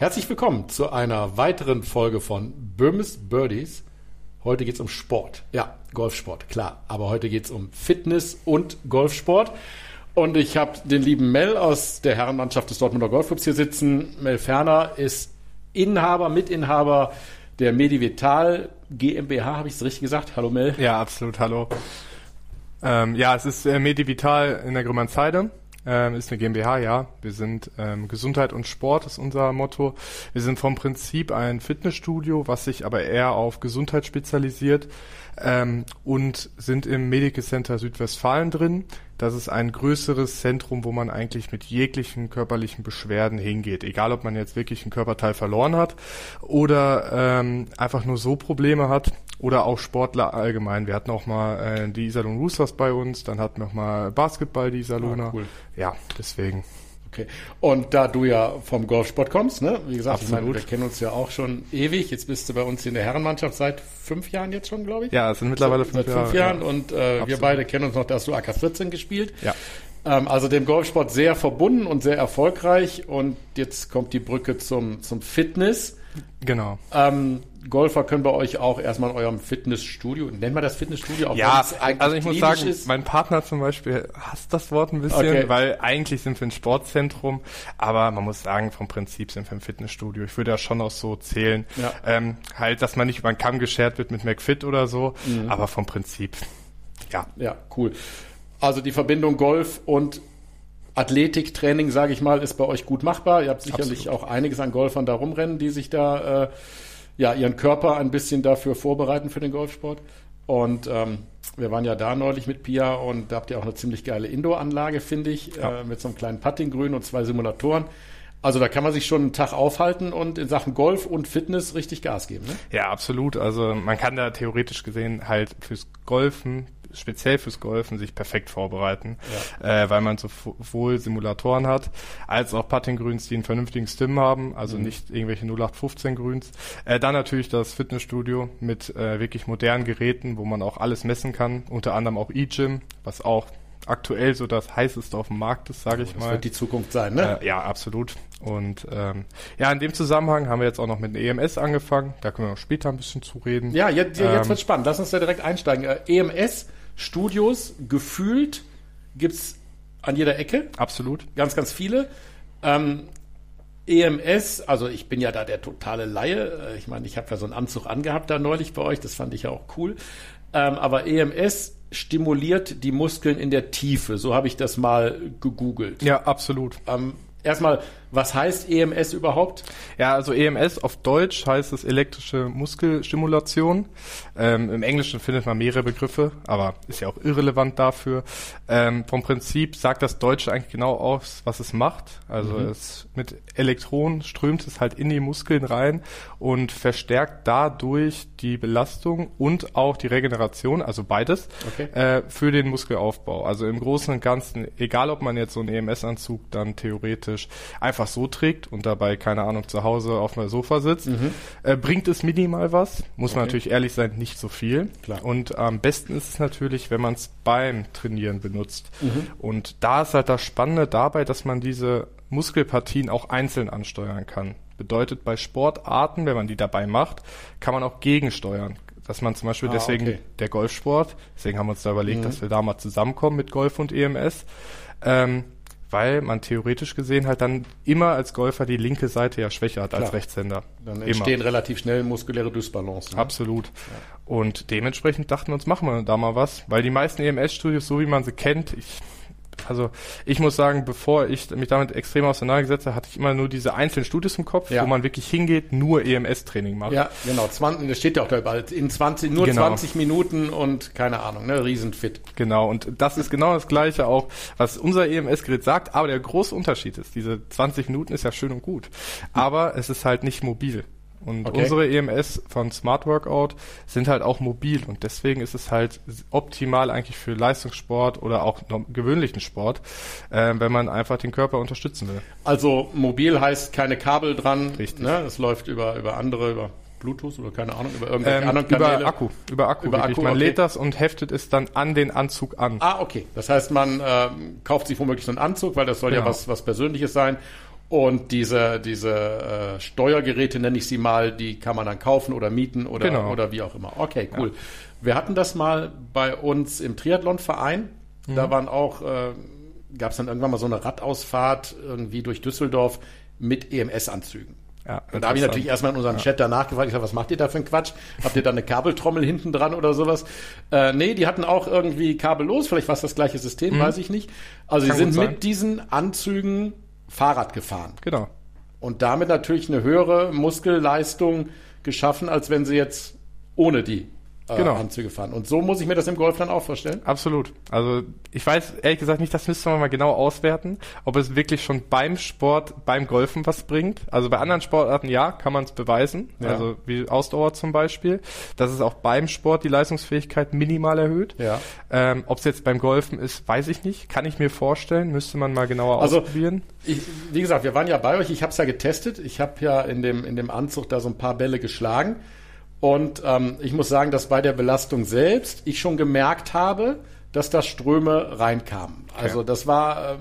Herzlich willkommen zu einer weiteren Folge von Böhmes Birdies. Heute geht es um Sport. Ja, Golfsport, klar. Aber heute geht es um Fitness und Golfsport. Und ich habe den lieben Mel aus der Herrenmannschaft des Dortmunder Golfclubs hier sitzen. Mel Ferner ist Inhaber, Mitinhaber der Medivital GmbH, habe ich es richtig gesagt? Hallo Mel. Ja, absolut, hallo. Ähm, ja, es ist äh, Medivital in der Grömernzeide. Ähm, ist eine GmbH, ja. Wir sind ähm, Gesundheit und Sport ist unser Motto. Wir sind vom Prinzip ein Fitnessstudio, was sich aber eher auf Gesundheit spezialisiert ähm, und sind im Medical Center Südwestfalen drin. Das ist ein größeres Zentrum, wo man eigentlich mit jeglichen körperlichen Beschwerden hingeht. Egal, ob man jetzt wirklich einen Körperteil verloren hat oder ähm, einfach nur so Probleme hat oder auch Sportler allgemein. Wir hatten auch mal äh, die Iserlohn Roosters bei uns, dann hatten wir auch mal Basketball, die Iserlohner. Ah, cool. Ja, deswegen. Okay. Und da du ja vom Golfsport kommst, ne? Wie gesagt, Absolut. ich meine, wir kennen uns ja auch schon ewig. Jetzt bist du bei uns in der Herrenmannschaft seit fünf Jahren jetzt schon, glaube ich. Ja, es sind mittlerweile fünf, seit fünf Jahren. Ja. Und äh, wir beide kennen uns noch, da hast du AK14 gespielt. Ja. Ähm, also dem Golfsport sehr verbunden und sehr erfolgreich. Und jetzt kommt die Brücke zum, zum Fitness. Genau. Ähm, Golfer können bei euch auch erstmal in eurem Fitnessstudio, nennen wir das Fitnessstudio? Auch ja, also ich muss sagen, ist. mein Partner zum Beispiel hasst das Wort ein bisschen, okay. weil eigentlich sind wir ein Sportzentrum, aber man muss sagen, vom Prinzip sind wir ein Fitnessstudio. Ich würde ja schon auch so zählen, ja. ähm, halt, dass man nicht über den Kamm geschert wird mit McFit oder so, mhm. aber vom Prinzip, ja. Ja, cool. Also die Verbindung Golf und Athletiktraining, sage ich mal, ist bei euch gut machbar. Ihr habt sicherlich Absolut. auch einiges an Golfern da rumrennen, die sich da äh, ja ihren Körper ein bisschen dafür vorbereiten für den Golfsport. Und ähm, wir waren ja da neulich mit Pia und da habt ihr auch eine ziemlich geile Indoor-Anlage, finde ich, ja. äh, mit so einem kleinen Puttinggrün und zwei Simulatoren. Also da kann man sich schon einen Tag aufhalten und in Sachen Golf und Fitness richtig Gas geben. Ne? Ja, absolut. Also man kann da theoretisch gesehen halt fürs Golfen speziell fürs Golfen sich perfekt vorbereiten, ja. äh, weil man sowohl Simulatoren hat, als auch Putting-Grüns, die einen vernünftigen Stim haben, also mhm. nicht irgendwelche 0815-Grüns. Äh, dann natürlich das Fitnessstudio mit äh, wirklich modernen Geräten, wo man auch alles messen kann, unter anderem auch E-Gym, was auch aktuell so das heißeste auf dem Markt ist, sage ich das mal. Das wird die Zukunft sein, ne? Äh, ja, absolut. Und ähm, ja, in dem Zusammenhang haben wir jetzt auch noch mit dem EMS angefangen. Da können wir noch später ein bisschen zu reden. Ja, jetzt, jetzt ähm, wird spannend. Lass uns da direkt einsteigen. Äh, EMS Studios gefühlt gibt's an jeder Ecke. Absolut. Ganz, ganz viele. Ähm, EMS, also ich bin ja da der totale Laie. Äh, ich meine, ich habe ja so einen Anzug angehabt da neulich bei euch, das fand ich ja auch cool. Ähm, aber EMS stimuliert die Muskeln in der Tiefe. So habe ich das mal gegoogelt. Ja, absolut. Ähm, erstmal, was heißt EMS überhaupt? Ja, also EMS auf Deutsch heißt es elektrische Muskelstimulation. Ähm, Im Englischen findet man mehrere Begriffe, aber ist ja auch irrelevant dafür. Ähm, vom Prinzip sagt das Deutsche eigentlich genau aus, was es macht. Also mhm. es mit Elektronen strömt es halt in die Muskeln rein und verstärkt dadurch die Belastung und auch die Regeneration, also beides, okay. äh, für den Muskelaufbau. Also im Großen und Ganzen, egal ob man jetzt so einen EMS-Anzug dann theoretisch einfach einfach so trägt und dabei, keine Ahnung, zu Hause auf einem Sofa sitzt, mhm. äh, bringt es minimal was. Muss okay. man natürlich ehrlich sein, nicht so viel. Klar. Und am besten ist es natürlich, wenn man es beim Trainieren benutzt. Mhm. Und da ist halt das Spannende dabei, dass man diese Muskelpartien auch einzeln ansteuern kann. Bedeutet bei Sportarten, wenn man die dabei macht, kann man auch gegensteuern. Dass man zum Beispiel ah, deswegen okay. der Golfsport, deswegen haben wir uns da überlegt, mhm. dass wir da mal zusammenkommen mit Golf und EMS. Ähm, weil man theoretisch gesehen halt dann immer als Golfer die linke Seite ja schwächer hat Klar. als Rechtshänder. Dann entstehen immer. relativ schnell muskuläre Dysbalance. Ne? Absolut. Ja. Und dementsprechend dachten wir uns, machen wir da mal was, weil die meisten EMS-Studios, so wie man sie kennt, ich also ich muss sagen, bevor ich mich damit extrem auseinandergesetzt habe, hatte ich immer nur diese einzelnen Studios im Kopf, ja. wo man wirklich hingeht, nur EMS-Training macht. Ja, genau. 20, das steht ja auch da überall. In 20, nur genau. 20 Minuten und keine Ahnung, ne, riesenfit. Genau. Und das ist genau das Gleiche auch, was unser EMS-Gerät sagt. Aber der große Unterschied ist, diese 20 Minuten ist ja schön und gut. Aber es ist halt nicht mobil. Und okay. unsere EMS von Smart Workout sind halt auch mobil und deswegen ist es halt optimal eigentlich für Leistungssport oder auch gewöhnlichen Sport, äh, wenn man einfach den Körper unterstützen will. Also mobil heißt keine Kabel dran. Richtig. Ne? Es läuft über, über andere, über Bluetooth oder keine Ahnung, über irgendwelche ähm, anderen Kanäle? Über Akku, über Akku. Über Akku man okay. lädt das und heftet es dann an den Anzug an. Ah, okay. Das heißt, man äh, kauft sich womöglich so einen Anzug, weil das soll genau. ja was, was Persönliches sein. Und diese, diese äh, Steuergeräte, nenne ich sie mal, die kann man dann kaufen oder mieten oder, genau. oder wie auch immer. Okay, cool. Ja. Wir hatten das mal bei uns im Triathlonverein. Mhm. Da waren auch, äh, gab es dann irgendwann mal so eine Radausfahrt irgendwie durch Düsseldorf mit EMS-Anzügen. Ja, und da habe ich natürlich erstmal in unserem ja. Chat danach gefragt, ich sag, was macht ihr da für einen Quatsch? Habt ihr da eine Kabeltrommel hinten dran oder sowas? Äh, nee, die hatten auch irgendwie kabellos, vielleicht war es das gleiche System, mhm. weiß ich nicht. Also sie sind mit diesen Anzügen Fahrrad gefahren. Genau. Und damit natürlich eine höhere Muskelleistung geschaffen, als wenn sie jetzt ohne die äh, genau. Anzüge fahren. Und so muss ich mir das im Golf dann auch vorstellen. Absolut. Also ich weiß ehrlich gesagt nicht, das müsste man mal genau auswerten, ob es wirklich schon beim Sport, beim Golfen was bringt. Also bei anderen Sportarten ja, kann man es beweisen. Ja. Also wie Ausdauer zum Beispiel. Dass es auch beim Sport die Leistungsfähigkeit minimal erhöht. Ja. Ähm, ob es jetzt beim Golfen ist, weiß ich nicht. Kann ich mir vorstellen. Müsste man mal genauer also, ausprobieren. Ich, wie gesagt, wir waren ja bei euch. Ich habe es ja getestet. Ich habe ja in dem, in dem Anzug da so ein paar Bälle geschlagen. Und ähm, ich muss sagen, dass bei der Belastung selbst ich schon gemerkt habe, dass da Ströme reinkamen. Also das war, äh,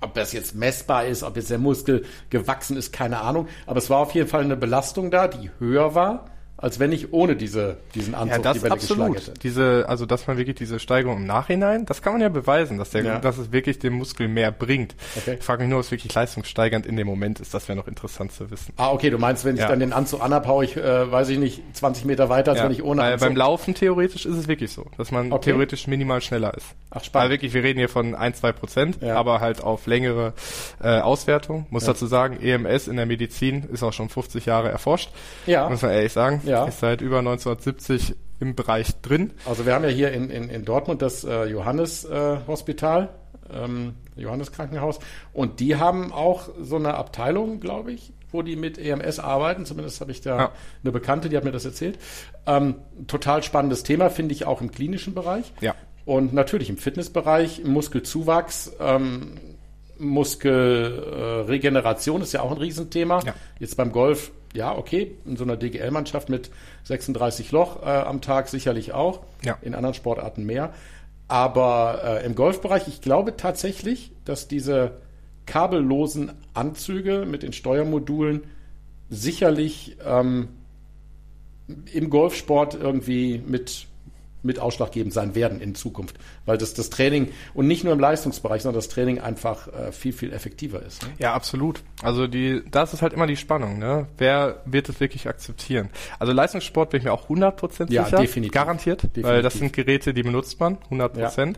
ob das jetzt messbar ist, ob jetzt der Muskel gewachsen ist, keine Ahnung. Aber es war auf jeden Fall eine Belastung da, die höher war als wenn ich ohne diese, diesen Anzug ja, das die Welle absolut. geschlagen hätte. Diese, also dass man wirklich diese Steigerung im Nachhinein, das kann man ja beweisen, dass, der, ja. dass es wirklich dem Muskel mehr bringt. Okay. Ich frage mich nur, ob es wirklich leistungssteigernd in dem Moment ist. Das wäre noch interessant zu wissen. Ah, okay, du meinst, wenn ich dann den Anzug anhab, haue ich, äh, weiß ich nicht, 20 Meter weiter, als ja. wenn ich ohne Anzug... Beim Laufen theoretisch ist es wirklich so, dass man okay. theoretisch minimal schneller ist. Ach, spannend. Aber wirklich, wir reden hier von ein, zwei Prozent, ja. aber halt auf längere äh, Auswertung. Muss dazu sagen, EMS in der Medizin ist auch schon 50 Jahre erforscht. Ja. Muss man ehrlich sagen. Ja. Ist seit über 1970 im Bereich drin. Also wir haben ja hier in, in, in Dortmund das äh, Johannes äh, Hospital, ähm, Johannes Krankenhaus, und die haben auch so eine Abteilung, glaube ich, wo die mit EMS arbeiten. Zumindest habe ich da ja. eine Bekannte, die hat mir das erzählt. Ähm, total spannendes Thema, finde ich auch im klinischen Bereich. Ja. Und natürlich im Fitnessbereich, Muskelzuwachs, ähm, Muskelregeneration äh, ist ja auch ein Riesenthema. Ja. Jetzt beim Golf ja, okay, in so einer DGL-Mannschaft mit 36 Loch äh, am Tag sicherlich auch. Ja. In anderen Sportarten mehr. Aber äh, im Golfbereich, ich glaube tatsächlich, dass diese kabellosen Anzüge mit den Steuermodulen sicherlich ähm, im Golfsport irgendwie mit mit ausschlaggebend sein werden in Zukunft, weil das, das Training und nicht nur im Leistungsbereich, sondern das Training einfach äh, viel, viel effektiver ist. Ne? Ja, absolut. Also die, das ist halt immer die Spannung, ne? Wer wird es wirklich akzeptieren? Also Leistungssport bin ich mir auch 100% ja, sicher. Definitiv. Garantiert, definitiv. weil das sind Geräte, die benutzt man, 100%.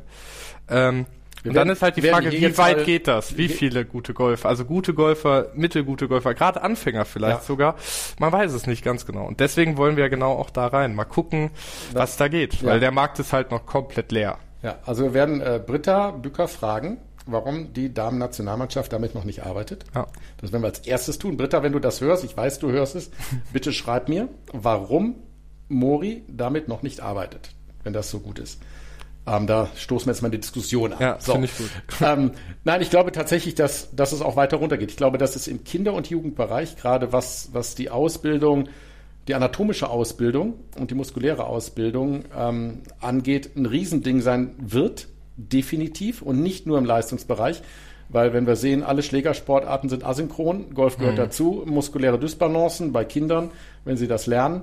Ja. Ähm, und dann ist halt die Frage, wie weit geht das? Wie viele gute Golfer? Also gute Golfer, mittelgute Golfer, gerade Anfänger vielleicht ja. sogar. Man weiß es nicht ganz genau. Und deswegen wollen wir genau auch da rein. Mal gucken, was das, da geht. Ja. Weil der Markt ist halt noch komplett leer. Ja, also wir werden äh, Britta Bücker fragen, warum die Damen-Nationalmannschaft damit noch nicht arbeitet. Ja. Das werden wir als erstes tun. Britta, wenn du das hörst, ich weiß, du hörst es, bitte schreib mir, warum Mori damit noch nicht arbeitet, wenn das so gut ist. Ähm, da stoßen wir jetzt mal die Diskussion an. Ja, so. finde ich gut. Ähm, nein, ich glaube tatsächlich, dass, dass es auch weiter runtergeht. Ich glaube, dass es im Kinder- und Jugendbereich, gerade was, was die Ausbildung, die anatomische Ausbildung und die muskuläre Ausbildung ähm, angeht, ein Riesending sein wird, definitiv, und nicht nur im Leistungsbereich. Weil wenn wir sehen, alle Schlägersportarten sind asynchron, Golf gehört mhm. dazu, muskuläre Dysbalancen bei Kindern, wenn sie das lernen,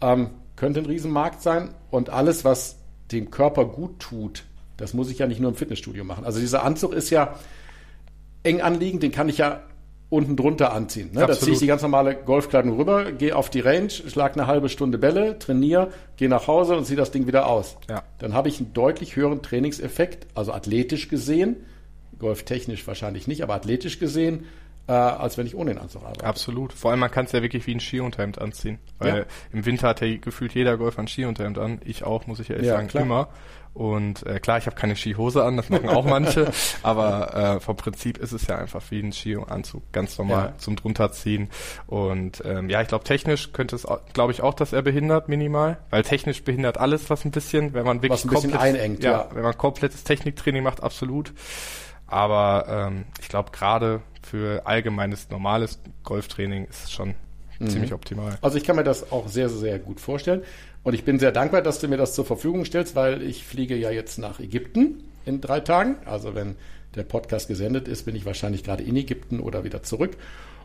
ähm, könnte ein Riesenmarkt sein. Und alles, was dem Körper gut tut, das muss ich ja nicht nur im Fitnessstudio machen. Also dieser Anzug ist ja eng anliegend, den kann ich ja unten drunter anziehen. Ne? Da ziehe ich die ganz normale Golfkleidung rüber, gehe auf die Range, schlag eine halbe Stunde Bälle, trainiere, gehe nach Hause und ziehe das Ding wieder aus. Ja. Dann habe ich einen deutlich höheren Trainingseffekt, also athletisch gesehen, golftechnisch wahrscheinlich nicht, aber athletisch gesehen, äh, als wenn ich ohne den Anzug arbeite. Absolut. Vor allem man kann es ja wirklich wie ein Skiunterhemd anziehen. Weil Ja. im Winter hat ja gefühlt jeder Golfer ein Skiunterhemd an. Ich auch, muss ich ehrlich Ja, sagen, klar. immer. Und äh, klar, ich habe keine Skihose an, das machen auch manche, aber äh, vom Prinzip ist es ja einfach wie ein Skianzug, ganz normal Ja. zum drunterziehen. Und ähm, ja, ich glaube, technisch könnte es, glaube ich, auch, dass er behindert minimal, weil technisch behindert alles, was ein bisschen, wenn man wirklich bisschen einengt, ja. wenn man komplettes Techniktraining macht, absolut. Aber ähm, ich glaube, gerade für allgemeines, normales Golftraining ist es schon Mhm. ziemlich optimal. Also ich kann mir das auch sehr, sehr gut vorstellen. Und ich bin sehr dankbar, dass du mir das zur Verfügung stellst, weil ich fliege ja jetzt nach Ägypten in drei Tagen. Also wenn der Podcast gesendet ist, bin ich wahrscheinlich gerade in Ägypten oder wieder zurück.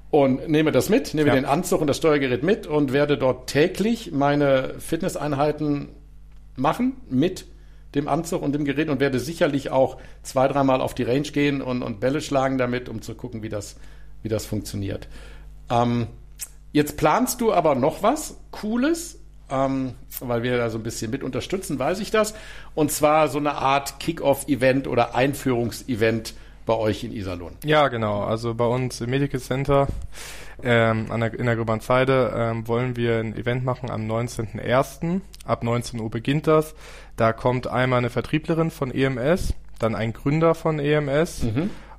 Und nehme das mit, nehme Ja. den Anzug und das Steuergerät mit und werde dort täglich meine Fitnesseinheiten machen mit dem Anzug und dem Gerät und werde sicherlich auch zwei, dreimal auf die Range gehen und, und Bälle schlagen damit, um zu gucken, wie das, wie das funktioniert. Ähm, jetzt planst du aber noch was Cooles, ähm, weil wir da so ein bisschen mit unterstützen, weiß ich das. Und zwar so eine Art Kick-Off-Event oder Einführungsevent bei euch in Iserlohn. Ja, genau. Also bei uns im Medical Center ähm, an der, in der Gröbernzeide ähm, wollen wir ein Event machen am 19.01. Ab 19 Uhr beginnt das. Da kommt einmal eine Vertrieblerin von EMS, dann ein Gründer von EMS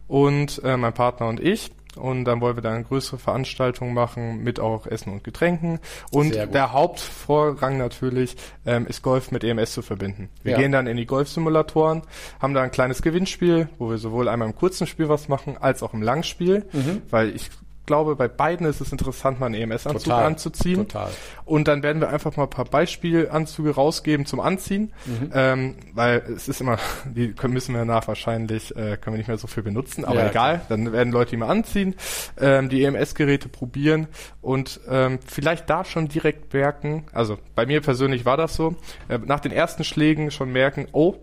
und äh, mein Partner und ich. Und dann wollen wir da eine größere Veranstaltung machen mit auch Essen und Getränken. Und der Hauptvorrang natürlich ähm, ist Golf mit EMS zu verbinden. Wir Ja. gehen dann in die Golfsimulatoren, haben da ein kleines Gewinnspiel, wo wir sowohl einmal im kurzen Spiel was machen, als auch im Langspiel, Mhm. weil ich glaube, bei beiden ist es interessant, mal einen EMS-Anzug anzuziehen. Total. Und dann werden wir einfach mal ein paar Beispielanzüge rausgeben zum Anziehen, Mhm. ähm, weil es ist immer, die können, müssen wir danach wahrscheinlich, äh, können wir nicht mehr so viel benutzen, aber Ja, egal, dann werden Leute die mal anziehen, ähm, die EMS-Geräte probieren und ähm, vielleicht da schon direkt merken, also bei mir persönlich war das so, äh, nach den ersten Schlägen schon merken, oh,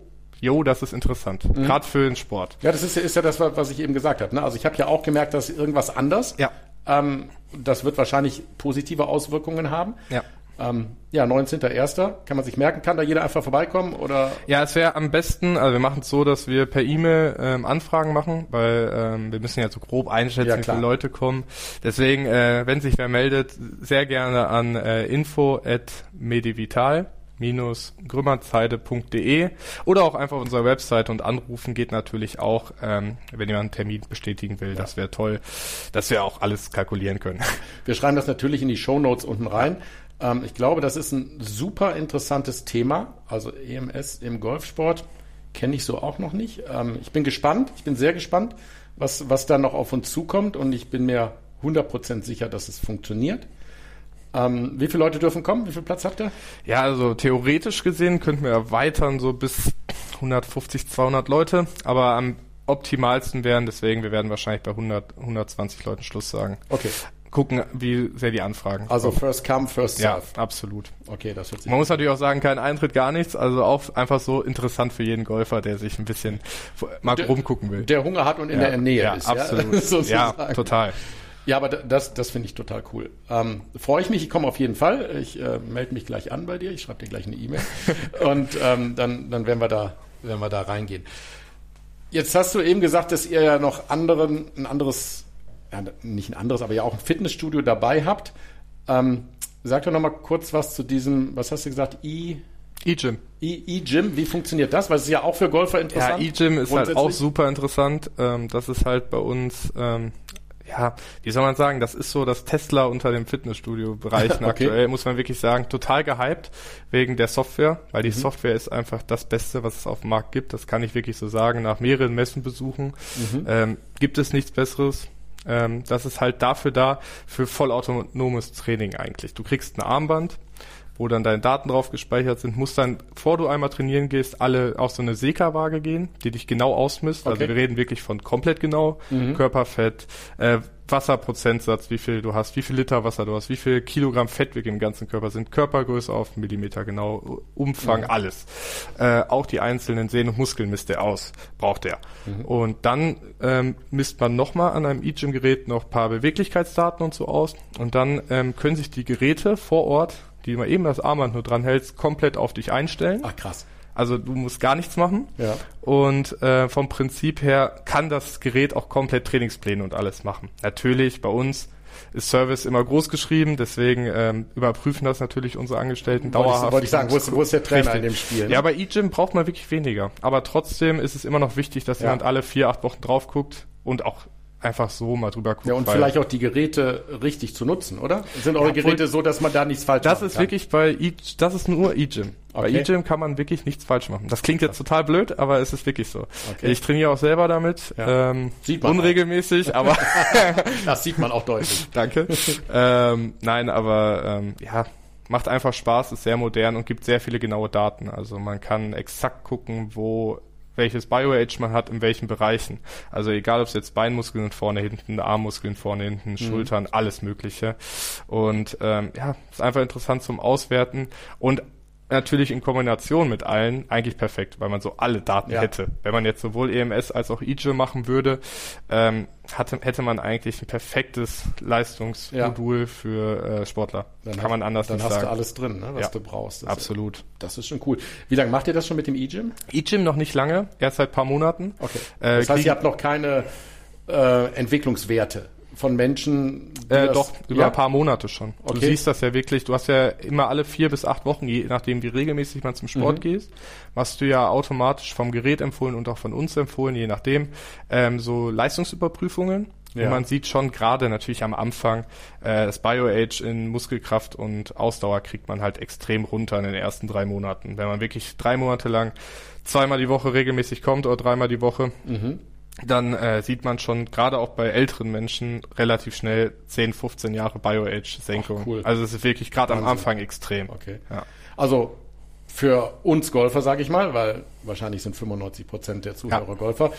jo, das ist interessant, Mhm. gerade für den Sport. Ja, das ist, ja- ist ja das, was ich eben gesagt habe. Ne? Also ich habe ja auch gemerkt, dass irgendwas anders. Ja. Ähm, das wird wahrscheinlich positive Auswirkungen haben. Ja. Ähm, ja, 19.01. Kann man sich merken, kann da jeder einfach vorbeikommen oder Ja, es wäre am besten, also wir machen es so, dass wir per E-Mail ähm, Anfragen machen, weil ähm, wir müssen ja so grob einschätzen, Ja, wie viele Leute kommen. Deswegen, äh, wenn sich wer meldet, sehr gerne an äh, info at grümmerzeide.de oder auch einfach auf unserer Website und anrufen geht natürlich auch, ähm, wenn jemand einen Termin bestätigen will. Das wäre toll, dass wir auch alles kalkulieren können. Wir schreiben das natürlich in die Shownotes unten rein. Ähm, ich glaube, das ist ein super interessantes Thema. Also EMS im Golfsport kenne ich so auch noch nicht. Ähm, ich bin gespannt, ich bin sehr gespannt, was, was da noch auf uns zukommt und ich bin mir 100% sicher, dass es funktioniert. Ähm, wie viele Leute dürfen kommen? Wie viel Platz habt ihr? Ja, also theoretisch gesehen könnten wir erweitern so bis 150, 200 Leute, aber am optimalsten wären, deswegen, wir werden wahrscheinlich bei 100, 120 Leuten Schluss sagen. Okay. Gucken, wie sehr die Anfragen Also kommen. first come, first Ja, serve. absolut. Okay, das hört sich Man muss natürlich auch sagen, kein Eintritt, gar nichts, also auch einfach so interessant für jeden Golfer, der sich ein bisschen mal Der- rumgucken will. der Hunger hat und in der Nähe ja, ist. absolut. Ja, ja, sozusagen. total. Ja, aber das, das finde ich total cool. Ähm, Freue ich mich, ich komme auf jeden Fall. Ich äh, melde mich gleich an bei dir, ich schreibe dir gleich eine E-Mail und ähm, dann, dann werden wir da, werden wir da reingehen. Jetzt hast du eben gesagt, dass ihr ja noch anderen, ein anderes, ja, nicht ein anderes, aber ja auch ein Fitnessstudio dabei habt. Ähm, sag doch noch mal kurz was zu diesem, was hast du gesagt, E- E-Gym. E- E-Gym, wie funktioniert das? Weil es ist ja auch für Golfer Ja, interessant. E-Gym ist halt auch super interessant. Ähm, das ist halt bei uns, ähm, ja, wie soll man sagen, das ist so das Tesla unter dem Fitnessstudio-Bereichen Okay. aktuell, muss man wirklich sagen. Total gehypt wegen der Software, weil Mhm. die Software ist einfach das Beste, was es auf dem Markt gibt. Das kann ich wirklich so sagen. Nach mehreren Messenbesuchen Mhm. ähm, gibt es nichts Besseres. Ähm, das ist halt dafür da, für vollautonomes Training eigentlich. Du kriegst ein Armband, wo dann deine Daten drauf gespeichert sind, musst dann, bevor du einmal trainieren gehst, alle auf so eine Seka-Waage gehen, die dich genau ausmisst. Okay. Also wir reden wirklich von komplett genau, Körperfett, äh, Wasserprozentsatz, wie viel du hast, wie viel Liter Wasser du hast, wie viel Kilogramm Fett wirklich im ganzen Körper sind, Körpergröße auf Millimeter genau, Umfang, alles. Äh, auch die einzelnen Sehnen und Muskeln misst er aus, braucht er. Und dann ähm, misst man nochmal an einem E-Gym-Gerät noch ein paar Beweglichkeitsdaten und so aus. Und dann ähm, können sich die Geräte vor Ort, die man eben das Armband nur dran hältst, komplett auf dich einstellen. Ach krass. Also du musst gar nichts machen. Ja. Und äh, vom Prinzip her kann das Gerät auch komplett Trainingspläne und alles machen. Natürlich bei uns ist Service immer groß geschrieben, deswegen ähm, überprüfen das natürlich unsere Angestellten Wollte dauerhaft. ich, wollte ich sagen, wo ist, wo ist der Trainer Richtig. in dem Spiel? ne? Ja, bei eGym braucht man wirklich weniger. Aber trotzdem ist es immer noch wichtig, dass Ja. jemand alle vier, acht Wochen drauf guckt und auch einfach so mal drüber guckt. Ja, und vielleicht auch die Geräte richtig zu nutzen, oder? Sind eure Ja, Geräte so, dass man da nichts falsch das machen ist kann? wirklich bei e das ist nur eGym. Bei Okay. eGym kann man wirklich nichts falsch machen. Das klingt jetzt total blöd, aber es ist wirklich so. Okay. Ich trainiere auch selber damit, Ja. ähm, Sieht man unregelmäßig, aber Das sieht man auch deutlich. danke. ähm, nein, aber ähm, ja, macht einfach Spaß, ist sehr modern und gibt sehr viele genaue Daten. Also man kann exakt gucken, wo welches Bio-Age man hat, in welchen Bereichen. Also egal, ob es jetzt Beinmuskeln vorne, hinten, Armmuskeln vorne, hinten, Mhm. Schultern, alles Mögliche. Und ähm, ja, ist einfach interessant zum Auswerten und natürlich in Kombination mit allen eigentlich perfekt, weil man so alle Daten Ja. hätte. Wenn man jetzt sowohl EMS als auch EGIM machen würde, ähm, hatte, hätte man eigentlich ein perfektes Leistungsmodul für äh, Sportler. Dann Kann hast- man anders Dann nicht hast sagen. du alles drin, ne, was Ja. du brauchst. Das, Absolut. Das ist schon cool. Wie lange macht ihr das schon mit dem E-Gym? EGIM noch nicht lange, erst seit paar Monaten. Okay. Äh, das heißt, kriegen- ihr habt noch keine äh, Entwicklungswerte von Menschen, Äh, das- doch, über ja? ein paar Monate schon. Du Okay. siehst das ja wirklich, du hast ja immer alle vier bis acht Wochen, je nachdem wie regelmäßig man zum Sport Mhm. gehst, machst du ja automatisch vom Gerät empfohlen und auch von uns empfohlen, je nachdem, ähm, so Leistungsüberprüfungen. Ja. Und man sieht schon gerade natürlich am Anfang, äh, das Bio-Age in Muskelkraft und Ausdauer kriegt man halt extrem runter in den ersten drei Monaten. Wenn man wirklich drei Monate lang zweimal die Woche regelmäßig kommt oder dreimal die Woche, Mhm. Dann äh, sieht man schon gerade auch bei älteren Menschen relativ schnell 10, 15 Jahre Bio-Age-Senkung. Cool. Also es ist wirklich gerade am. Anfang extrem. Okay. Ja. Also für uns Golfer, sage ich mal, weil wahrscheinlich sind 95 Prozent der Zuhörer Ja. Golfer,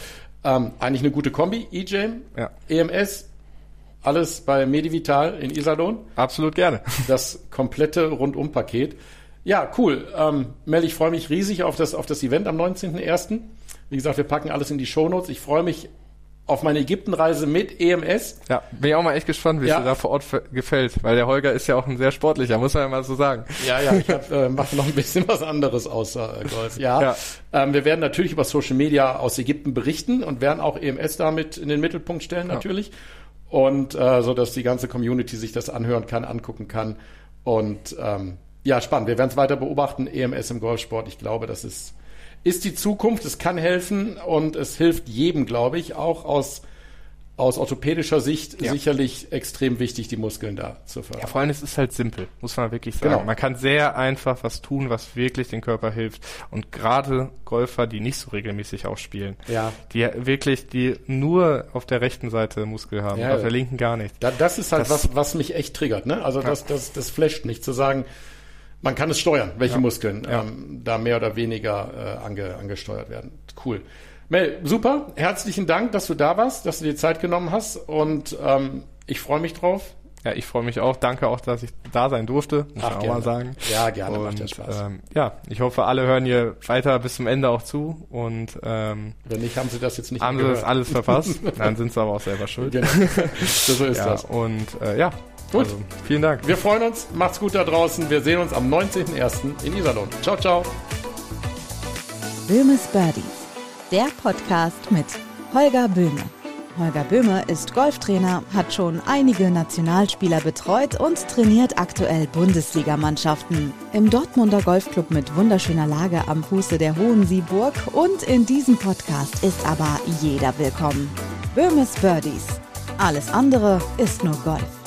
ähm, eigentlich eine gute Kombi. E-Jam, Ja. EMS, alles bei Medivital in Iserlohn. Absolut gerne. Das komplette Rundum-Paket. Ja, cool. Ähm, Mel, ich freue mich riesig auf das, auf das Event am 19.01. Wie gesagt, wir packen alles in die Shownotes. Ich freue mich auf meine Ägyptenreise mit EMS. Ja, bin ich auch mal echt gespannt, wie Ja. es dir da vor Ort gefällt, weil der Holger ist ja auch ein sehr sportlicher, muss man ja mal so sagen. Ja, ja, ich hab, äh, mache noch ein bisschen was anderes außer äh, Golf. Ja, Ja. Ähm, wir werden natürlich über Social Media aus Ägypten berichten und werden auch EMS damit in den Mittelpunkt stellen natürlich. Und äh, so, dass die ganze Community sich das anhören kann, angucken kann. Und ähm, ja, spannend. Wir werden es weiter beobachten. EMS im Golfsport. Ich glaube, das ist, ist die Zukunft. Es kann helfen und es hilft jedem, glaube ich, auch aus aus orthopädischer Sicht Ja. sicherlich extrem wichtig, die Muskeln da zu fördern. Ja, vor allem, es ist halt simpel, muss man wirklich sagen. Genau. Man kann sehr einfach was tun, was wirklich den Körper hilft. Und gerade Golfer, die nicht so regelmäßig auch spielen, Ja. die wirklich, die nur auf der rechten Seite Muskel haben, Ja. auf der linken gar nicht. Da, das ist halt Das- was, was mich echt triggert. Ne? Also das, das, das flasht nicht zu sagen, man kann es steuern, welche Muskeln Ja. ähm, da mehr oder weniger äh, ange, angesteuert werden. Cool. Mel, super. Herzlichen Dank, dass du da warst, dass du dir Zeit genommen hast und ähm, ich freue mich drauf. Ja, ich freue mich auch. Danke auch, dass ich da sein durfte, muss Ach, ich auch gerne. mal sagen. Ja, gerne, macht Und, ja Spaß. Ähm, ja, ich hoffe, alle hören hier weiter bis zum Ende auch zu und ähm, Wenn nicht, haben sie das jetzt nicht haben sie das alles verpasst. Dann sind sie aber auch selber schuld. Genau. so ist Ja, das. und äh, ja, Gut. Also, vielen Dank. Wir freuen uns. Macht's gut da draußen. Wir sehen uns am 19.01. in Iserlohn. Ciao, ciao. Böhmes Birdies, der Podcast mit Holger Böhme. Holger Böhme ist Golftrainer, hat schon einige Nationalspieler betreut und trainiert aktuell Bundesligamannschaften. Im Dortmunder Golfclub mit wunderschöner Lage am Fuße der Hohen Sieburg und in diesem Podcast ist aber jeder willkommen. Böhmes Birdies. Alles andere ist nur Golf.